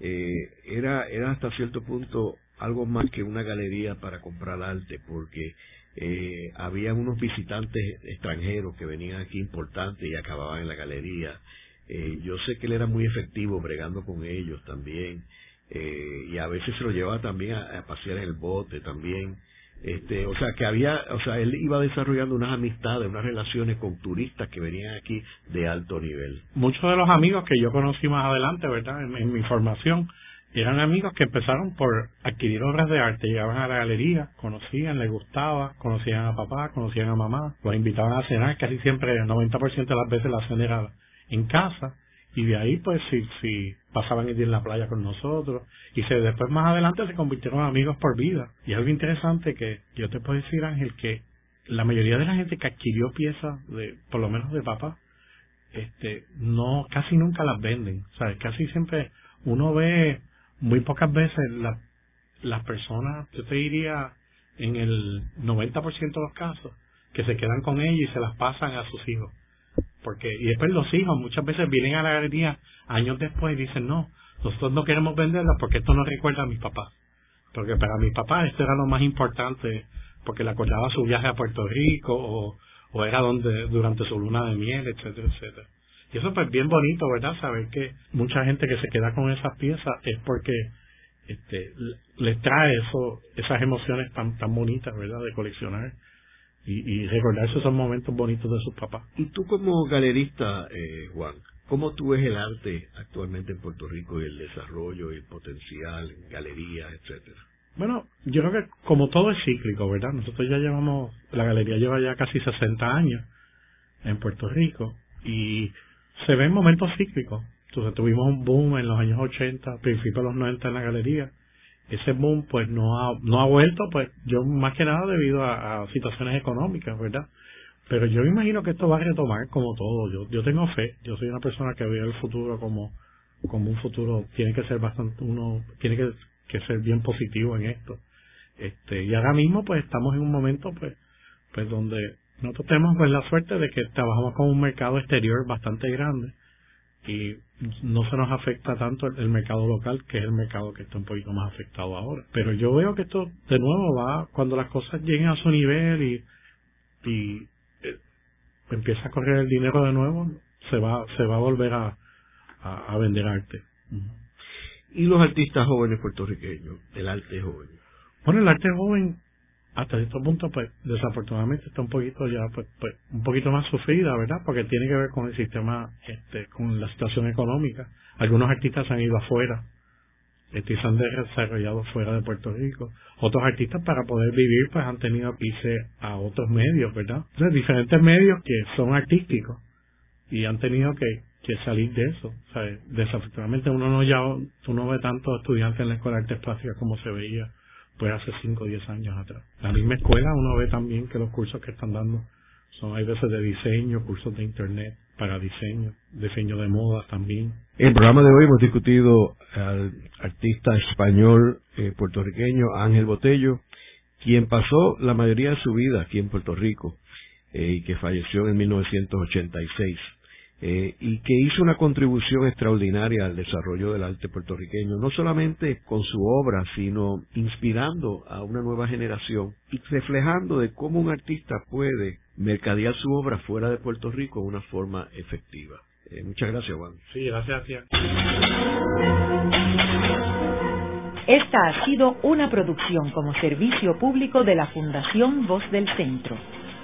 eh, era, era hasta cierto punto algo más que una galería para comprar arte, porque eh, había unos visitantes extranjeros que venían aquí importantes y acababan en la galería. Eh, yo sé que él era muy efectivo bregando con ellos también, eh, y a veces se lo llevaba también a, pasear en el bote también. Este, o sea, que había, o sea, él iba desarrollando unas amistades, unas relaciones con turistas que venían aquí de alto nivel. Muchos de los amigos que yo conocí más adelante, ¿verdad? En, en mi formación, eran amigos que empezaron por adquirir obras de arte, llegaban a la galería, conocían, les gustaba, conocían a papá, conocían a mamá, los invitaban a cenar, casi siempre el 90% de las veces la cena era en casa, y de ahí pues si, si pasaban el día en la playa con nosotros, y se después más adelante se convirtieron amigos por vida. Y algo interesante que yo te puedo decir, Ángel, que la mayoría de la gente que adquirió piezas, de, por lo menos de papá, este, no, casi nunca las venden, ¿sabes? Casi siempre uno ve muy pocas veces la- las personas, yo te diría, en el 90% de los casos, que se quedan con ella y se las pasan a sus hijos. Porque, y después los hijos muchas veces vienen a la galería años después y dicen, no, nosotros no queremos venderlas porque esto nos recuerda a mis papás. Porque para mis papás esto era lo más importante, porque le acordaba su viaje a Puerto Rico o, o era donde durante su luna de miel, etcétera, etcétera. Y eso pues bien bonito, ¿verdad? Saber que mucha gente que se queda con esas piezas es porque este le- les trae eso, esas emociones tan tan bonitas, ¿verdad? De coleccionar y, y recordarse esos momentos bonitos de sus papás. Y tú como galerista, eh, Juan, ¿cómo tú ves el arte actualmente en Puerto Rico y el desarrollo y el potencial en galerías, etcétera? Bueno, yo creo que como todo es cíclico, ¿verdad? Nosotros ya llevamos, la galería lleva ya casi 60 años en Puerto Rico y se ven momentos cíclicos. Entonces tuvimos un boom en los años 80, principios de los 90 en la galería. Ese boom pues no ha, no ha vuelto, pues yo más que nada debido a, situaciones económicas, ¿verdad? Pero yo me imagino que esto va a retomar como todo. Yo, yo tengo fe, yo soy una persona que ve el futuro como, como un futuro, tiene que ser bastante, uno tiene que, que ser bien positivo en esto. Este, y ahora mismo pues estamos en un momento pues, pues donde nosotros tenemos pues la suerte de que trabajamos con un mercado exterior bastante grande y no se nos afecta tanto el, el mercado local que es el mercado que está un poquito más afectado ahora. Pero yo veo que esto de nuevo va cuando las cosas lleguen a su nivel y, y eh, empieza a correr el dinero de nuevo, se va se va a volver a, a, a vender arte. Y los artistas jóvenes puertorriqueños, el arte joven. Bueno, el arte joven hasta cierto punto, pues desafortunadamente está un poquito ya, pues, pues, un poquito más sufrida, ¿verdad? Porque tiene que ver con el sistema, este, con la situación económica. Algunos artistas han ido afuera, este, se han desarrollado fuera de Puerto Rico. Otros artistas para poder vivir, pues han tenido que irse a otros medios, ¿verdad? Diferentes medios que son artísticos y han tenido que, que salir de eso. O sea, desafortunadamente uno no ya, uno ve tantos estudiantes en la escuela de artes plásticas como se veía pues hace 5 o 10 años atrás. La misma escuela uno ve también que los cursos que están dando son hay veces de diseño, cursos de internet para diseño, diseño de moda también. En el programa de hoy hemos discutido al artista español eh, puertorriqueño Ángel Botello, quien pasó la mayoría de su vida aquí en Puerto Rico eh, y que falleció en 1986 eh, y que hizo una contribución extraordinaria al desarrollo del arte puertorriqueño, no solamente con su obra, sino inspirando a una nueva generación y reflejando de cómo un artista puede mercadear su obra fuera de Puerto Rico de una forma efectiva. Eh, muchas gracias, Juan. Sí, gracias. Esta ha sido una producción como servicio público de la Fundación Voz del Centro.